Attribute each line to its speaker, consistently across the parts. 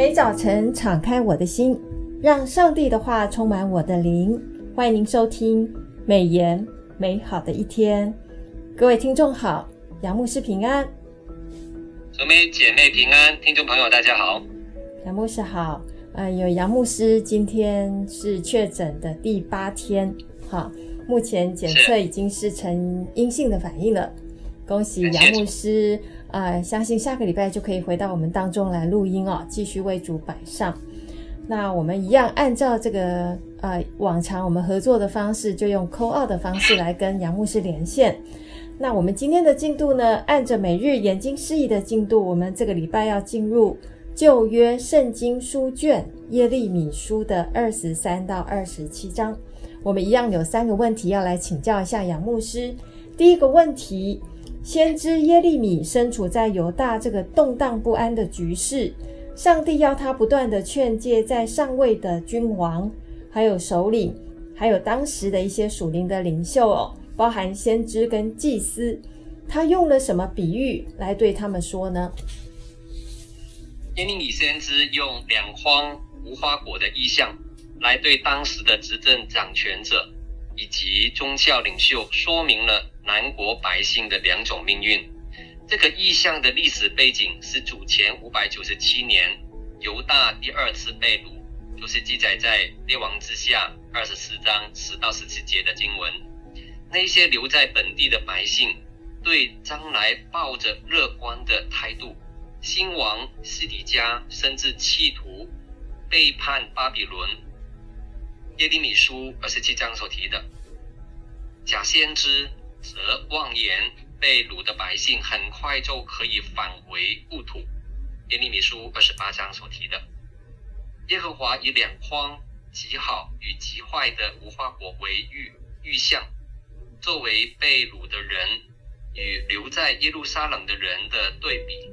Speaker 1: 每早晨敞开我的心，让上帝的话充满我的灵。欢迎您收听《美言美好的一天》。各位听众好，杨牧师平安。
Speaker 2: 姊妹姐妹平安，听众朋友大家好。
Speaker 1: 杨牧师好。呃，有杨牧师今天是确诊的第八天，哈，目前检测已经是呈阴性的反应了。恭喜杨牧师。呃，相信下个礼拜就可以回到我们当中来录音哦，继续为主摆上。那我们一样按照这个呃往常我们合作的方式，就用扣二的方式来跟杨牧师连线。那我们今天的进度呢，按着每日研经释义的进度，我们这个礼拜要进入旧约圣经书卷耶利米书的二十三到二十七章。我们一样有三个问题要来请教一下杨牧师。第一个问题。先知耶利米身处在犹大这个动荡不安的局势，上帝要他不断地劝诫在上位的君王，还有首领，还有当时的一些属灵的领袖哦，包含先知跟祭司，他用了什么比喻来对他们说呢？
Speaker 2: 耶利米先知用两筐无花果的意象，来对当时的执政掌权者以及宗教领袖说明了。南国百姓的两种命运，这个意象的历史背景是主前五百九十七年犹大第二次被掳，就是记载在列王之下二十四章十到十七节的经文。那些留在本地的百姓对将来抱着乐观的态度，新王西底家甚至企图背叛巴比伦。耶利米书二十七章所提的假先知。则妄言被掳的百姓很快就可以返回故土。耶利米书二十八章所提的，耶和华以两筐极好与极坏的无花果为预预象，作为被掳的人与留在耶路撒冷的人的对比，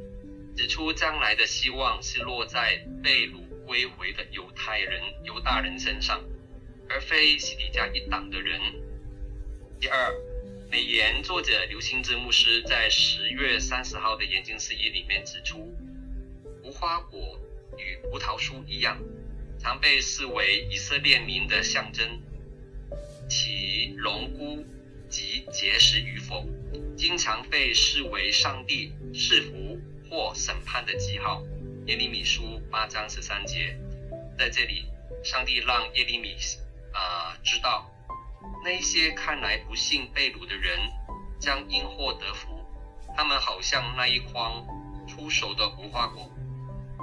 Speaker 2: 指出将来的希望是落在被掳归回的犹太人、犹大人身上，而非西底家一党的人。第二。美言作者刘兴志牧师在十月三十号的研经释义里面指出，无花果与葡萄树一样，常被视为以色列民的象征，其荣枯及结实与否，经常被视为上帝赐福或审判的记号。耶利米书八章十三节，在这里，上帝让耶利米啊、知道。那些看来不幸被掳的人，将因祸得福。他们好像那一筐出熟的无花果，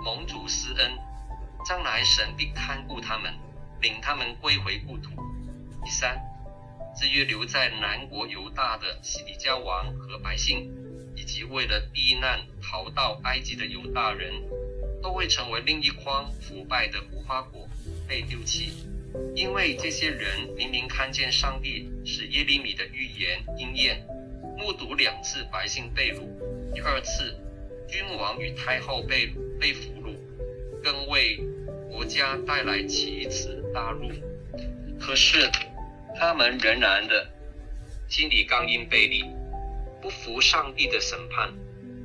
Speaker 2: 蒙主施恩，将来神必看顾他们，领他们归回故土。第三，至于留在南国犹大的西底家王和百姓，以及为了避难逃到埃及的犹大人，都会成为另一筐腐败的无花果，被丢弃。因为这些人明明看见上帝使耶利米的预言应验，目睹两次百姓被掳，第二次君王与太后被被俘虏，更为国家带来奇耻大辱。可是他们仍然的心里刚硬背离，不服上帝的审判，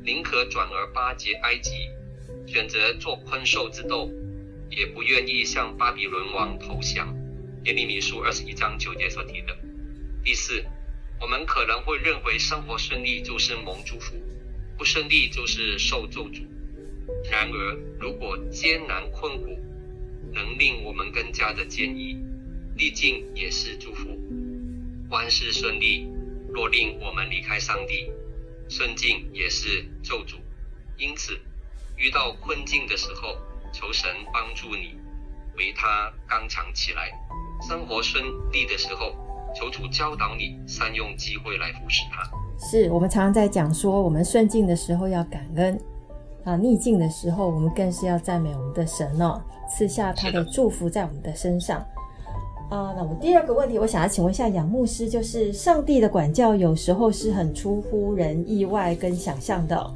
Speaker 2: 宁可转而巴结埃及，选择做困兽之斗。也不愿意向巴比伦王投降。耶利米书二十一章九节所提的。第四，我们可能会认为生活顺利就是蒙祝福，不顺利就是受咒诅。然而，如果艰难困苦能令我们更加的坚毅，逆境也是祝福。万事顺利，若令我们离开上帝，顺境也是咒诅。因此，遇到困境的时候，求神帮助你，为他刚强起来。生活顺利的时候，求主教导你善用机会来服侍他。
Speaker 1: 是我们常常在讲说，我们顺境的时候要感恩啊，逆境的时候我们更是要赞美我们的神哦，赐下他的祝福在我们的身上。啊，那我第二个问题，我想要请问一下杨牧师，就是上帝的管教有时候是很出乎人意外跟想象的，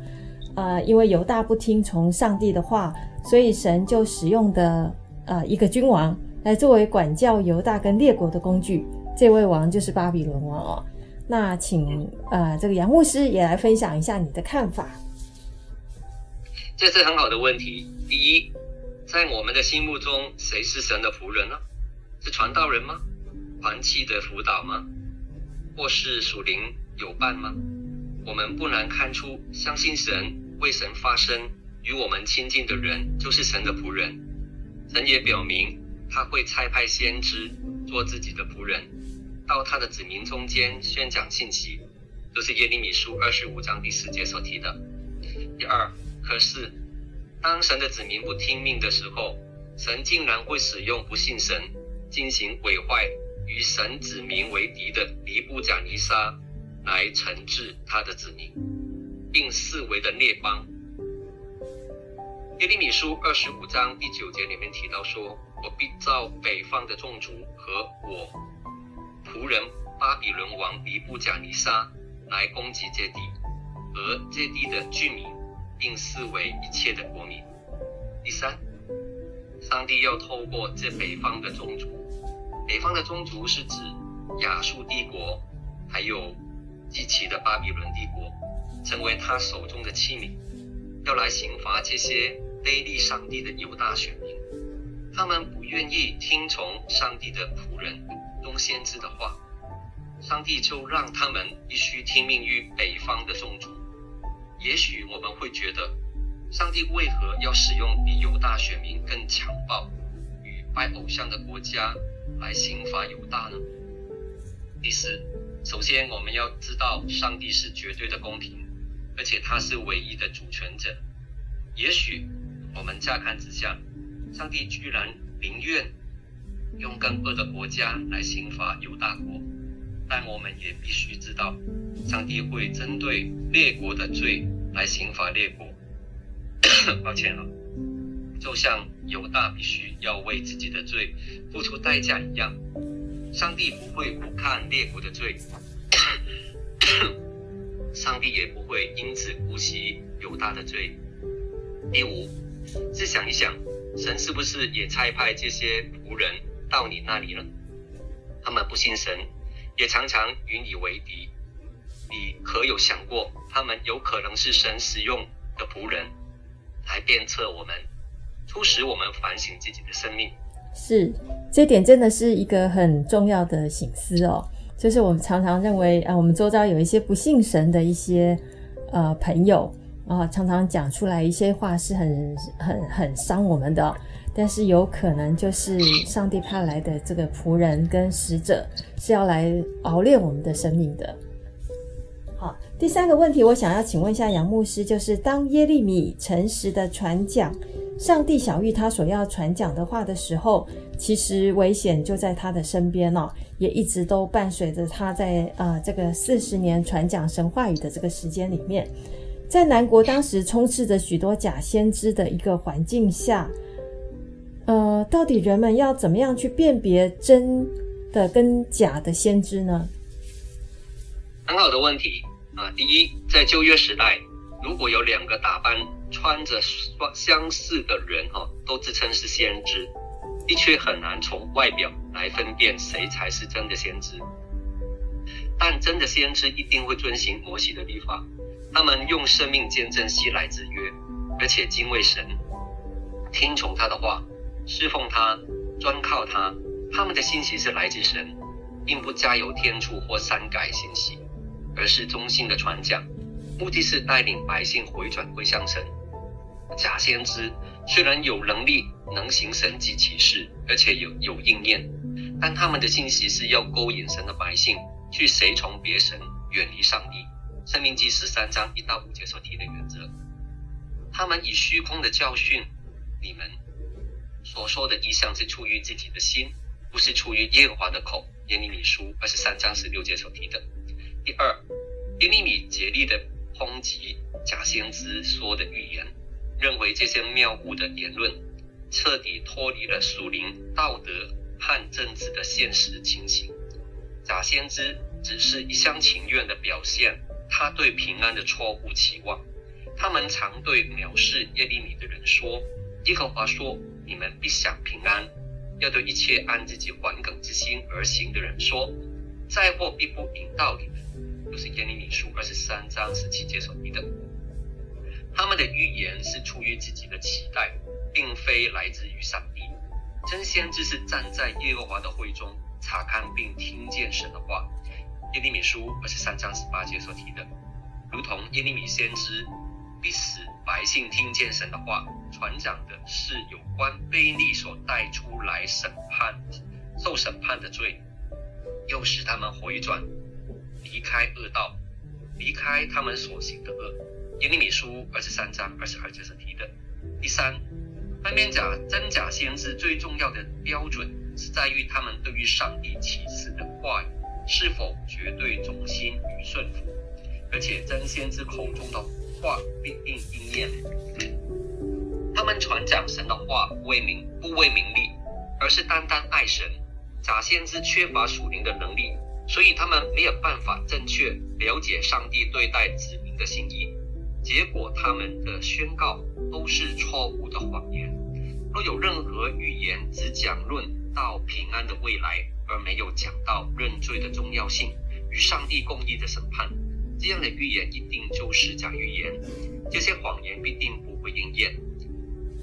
Speaker 1: 啊，因为犹大不听从上帝的话。所以神就使用的呃一个君王来作为管教犹大跟列国的工具，这位王就是巴比伦王哦。那请呃这个杨牧师也来分享一下你的看法。
Speaker 2: 这是很好的问题。第一，在我们的心目中，谁是神的仆人呢？是传道人吗？团契的辅导吗？或是属灵有伴吗？我们不难看出，相信神、为神发声、与我们亲近的人，就是神的仆人。神也表明，他会差派先知做自己的仆人，到他的子民中间宣讲信息，就是耶利米书二十五章第四节所提的。第二，可是当神的子民不听命的时候，神竟然会使用不信神。进行毁坏与神子民为敌的尼布甲尼撒来惩治他的子民，并四围的列邦。耶利米书二十五章第九节里面提到说：“我必召北方的众族和我仆人巴比伦王尼布甲尼撒来攻击这地和这地的居民，并视为一切的国民。”第三，上帝要透过这北方的宗族。北方的宗族是指亚述帝国，还有极其的巴比伦帝国，成为他手中的器皿，要来刑罚这些悖逆上帝的犹大选民。他们不愿意听从上帝的仆人东先知的话，上帝就让他们必须听命于北方的宗族。也许我们会觉得，上帝为何要使用比犹大选民更强暴与拜偶像的国家？来刑罚犹大呢？第四，首先我们要知道，上帝是绝对的公平，而且他是唯一的主权者。也许我们乍看之下，上帝居然宁愿用更恶的国家来刑罚犹大国，但我们也必须知道，上帝会针对列国的罪来刑罚列国。抱歉了。就像犹大必须要为自己的罪付出代价一样，上帝不会不看列国的罪，上帝也不会因此姑息犹大的罪。第五，试想一想，神是不是也差派这些仆人到你那里了？他们不信神，也常常与你为敌。你可有想过，他们有可能是神使用的仆人，来鞭策我们？促使我们反省自己的生命，
Speaker 1: 是这点真的是一个很重要的醒思哦。就是我们常常认为啊，我们周遭有一些不信神的一些呃朋友啊，常常讲出来一些话是很很很伤我们的，但是有可能就是上帝派来的这个仆人跟使者是要来熬炼我们的生命的。好，第三个问题，我想要请问一下杨牧师，就是当耶利米诚实的传讲。上帝小玉他所要传讲的话的时候，其实危险就在他的身边哦，也一直都伴随着他在啊、这个四十年传讲神话语的这个时间里面，在南国当时充斥着许多假先知的一个环境下，呃，到底人们要怎么样去辨别真的跟假的先知呢？
Speaker 2: 很好的问题啊！第一，在旧约时代，如果有两个打扮。穿着相似的人哈，都自称是先知，的确很难从外表来分辨谁才是真的先知。但真的先知一定会遵行摩西的律法，他们用生命见证西来之约，而且敬畏神，听从他的话，侍奉他，专靠他。他们的信息是来自神，并不加油添醋或删改信息，而是忠心的传讲，目的是带领百姓回转归向神。假先知虽然有能力能行神迹奇事，而且有有应验，但他们的信息是要勾引神的百姓去随从别神，远离上帝。申命记十三章一到五节所提的原则，他们以虚空的教训你们所说的异象是出于自己的心，不是出于耶和华的口。耶利米书二十三章十六节所提的。第二，耶利米竭力的抨击假先知说的预言。认为这些谬误的言论彻底脱离了属灵道德和政治的现实情形。假先知只是一厢情愿的表现他对平安的错误期望。他们常对藐视耶利米的人说：“耶和华说，你们必享平安。”要对一切按自己缓梗之心而行的人说：“灾祸必不临到你们。”就是耶利米书二十三章十七节所提的。他们的预言是出于自己的期待，并非来自于上帝。真先知是站在耶和华的会中，查看并听见神的话。耶利米书二十三章十八节所提的，如同耶利米先知必使百姓听见神的话，传讲的是有关非利所带出来审判、受审判的罪，又使他们回转，离开恶道，离开他们所行的恶。耶利米书二十三章二十二节所提的。第三，分辨假真假先知最重要的标准是在于他们对于上帝启示的话语是否绝对忠心与顺服，而且真先知口中的话必定应验。他们传讲神的话不为名不为名利，而是单单爱神。假先知缺乏属灵的能力，所以他们没有办法正确了解上帝对待子民的心意。结果，他们的宣告都是错误的谎言。若有任何预言只讲论到平安的未来，而没有讲到认罪的重要性与上帝公义的审判，这样的预言一定就是假预言。这些谎言必定不会应验。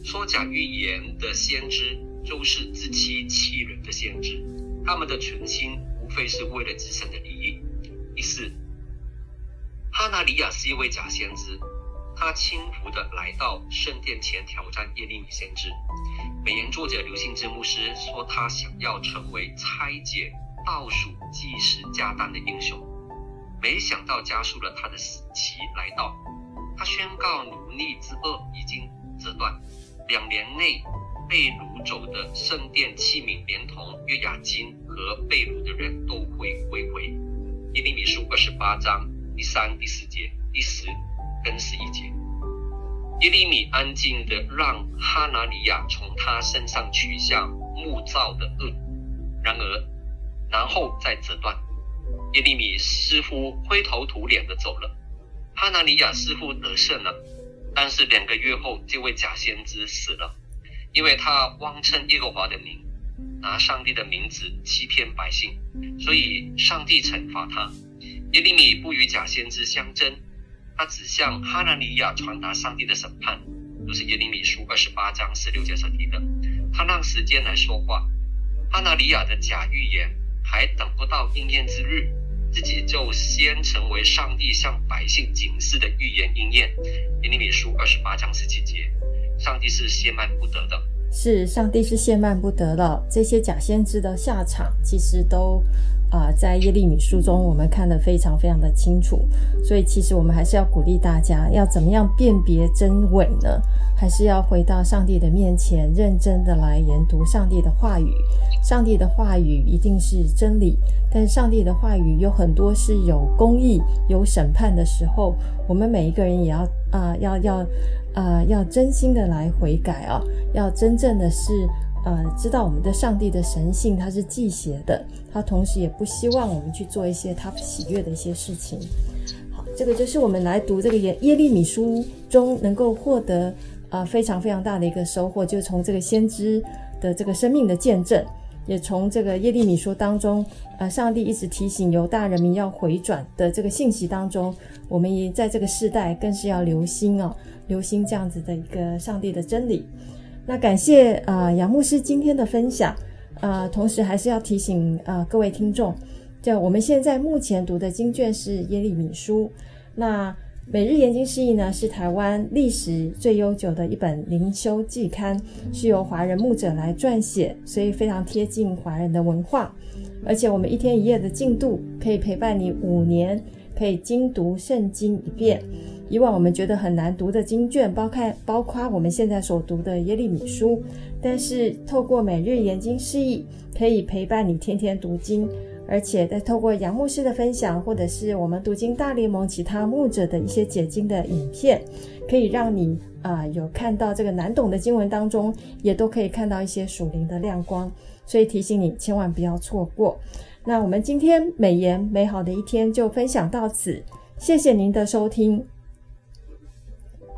Speaker 2: 说假预言的先知，就是自欺欺人的先知。他们的存心无非是为了自身的利益。第四。哈拿尼亚是一位假先知，他轻浮地来到圣殿前挑战耶利米先知。美言作者刘兴之牧师说，他想要成为拆解倒数计时加单的英雄，没想到加速了他的死期来到。他宣告奴隶之轭已经折断，两年内被掳走的圣殿器皿，连同约雅斤和被掳的人都会归回。耶利米书二十八章。第三、第四节、第十跟十一节，耶利米安静地让哈拿尼亚从他身上取下木造的轭，然而，然后再折断。耶利米似乎灰头土脸地走了，哈拿尼亚似乎得胜了，但是两个月后，这位假先知死了，因为他妄称耶和华的名，拿上帝的名字欺骗百姓，所以上帝惩罚他。耶利米不与假先知相争，他只向哈拿尼亚传达上帝的审判，就是耶利米书二十八章十六节所提的。他让时间来说话，哈拿尼亚的假预言还等不到应验之日，自己就先成为上帝向百姓警示的预言应验。耶利米书二十八章十七节，上帝是亵慢不得的，
Speaker 1: 是上帝是亵慢不得了。这些假先知的下场，其实都。啊、在耶利米书中，我们看得非常非常的清楚，所以其实我们还是要鼓励大家，要怎么样辨别真伪呢？还是要回到上帝的面前，认真的来研读上帝的话语。上帝的话语一定是真理，但上帝的话语有很多是有公义、有审判的时候，我们每一个人也要啊、要要啊、要真心的来悔改啊，要真正的是。呃，知道我们的上帝的神性，他是忌邪的，他同时也不希望我们去做一些他不喜悦的一些事情。好，这个就是我们来读这个耶耶利米书中能够获得啊、非常非常大的一个收获，就从这个先知的这个生命的见证，也从这个耶利米书当中，呃，上帝一直提醒犹大人民要回转的这个信息当中，我们也在这个世代更是要留心哦，留心这样子的一个上帝的真理。那感谢啊、呃，杨牧师今天的分享啊、同时还是要提醒啊、各位听众，就我们现在目前读的经卷是耶利米书。那每日研经释义呢，是台湾历史最悠久的一本灵修季刊，是由华人牧者来撰写，所以非常贴近华人的文化。而且我们一天一夜的进度可以陪伴你五年，可以精读圣经一遍。以往我们觉得很难读的经卷，包括包括我们现在所读的耶利米书，但是透过每日研经释义，可以陪伴你天天读经，而且再透过杨牧师的分享，或者是我们读经大联盟其他牧者的一些解经的影片，可以让你啊、有看到这个难懂的经文当中，也都可以看到一些属灵的亮光，所以提醒你千万不要错过。那我们今天美言美好的一天就分享到此，谢谢您的收听。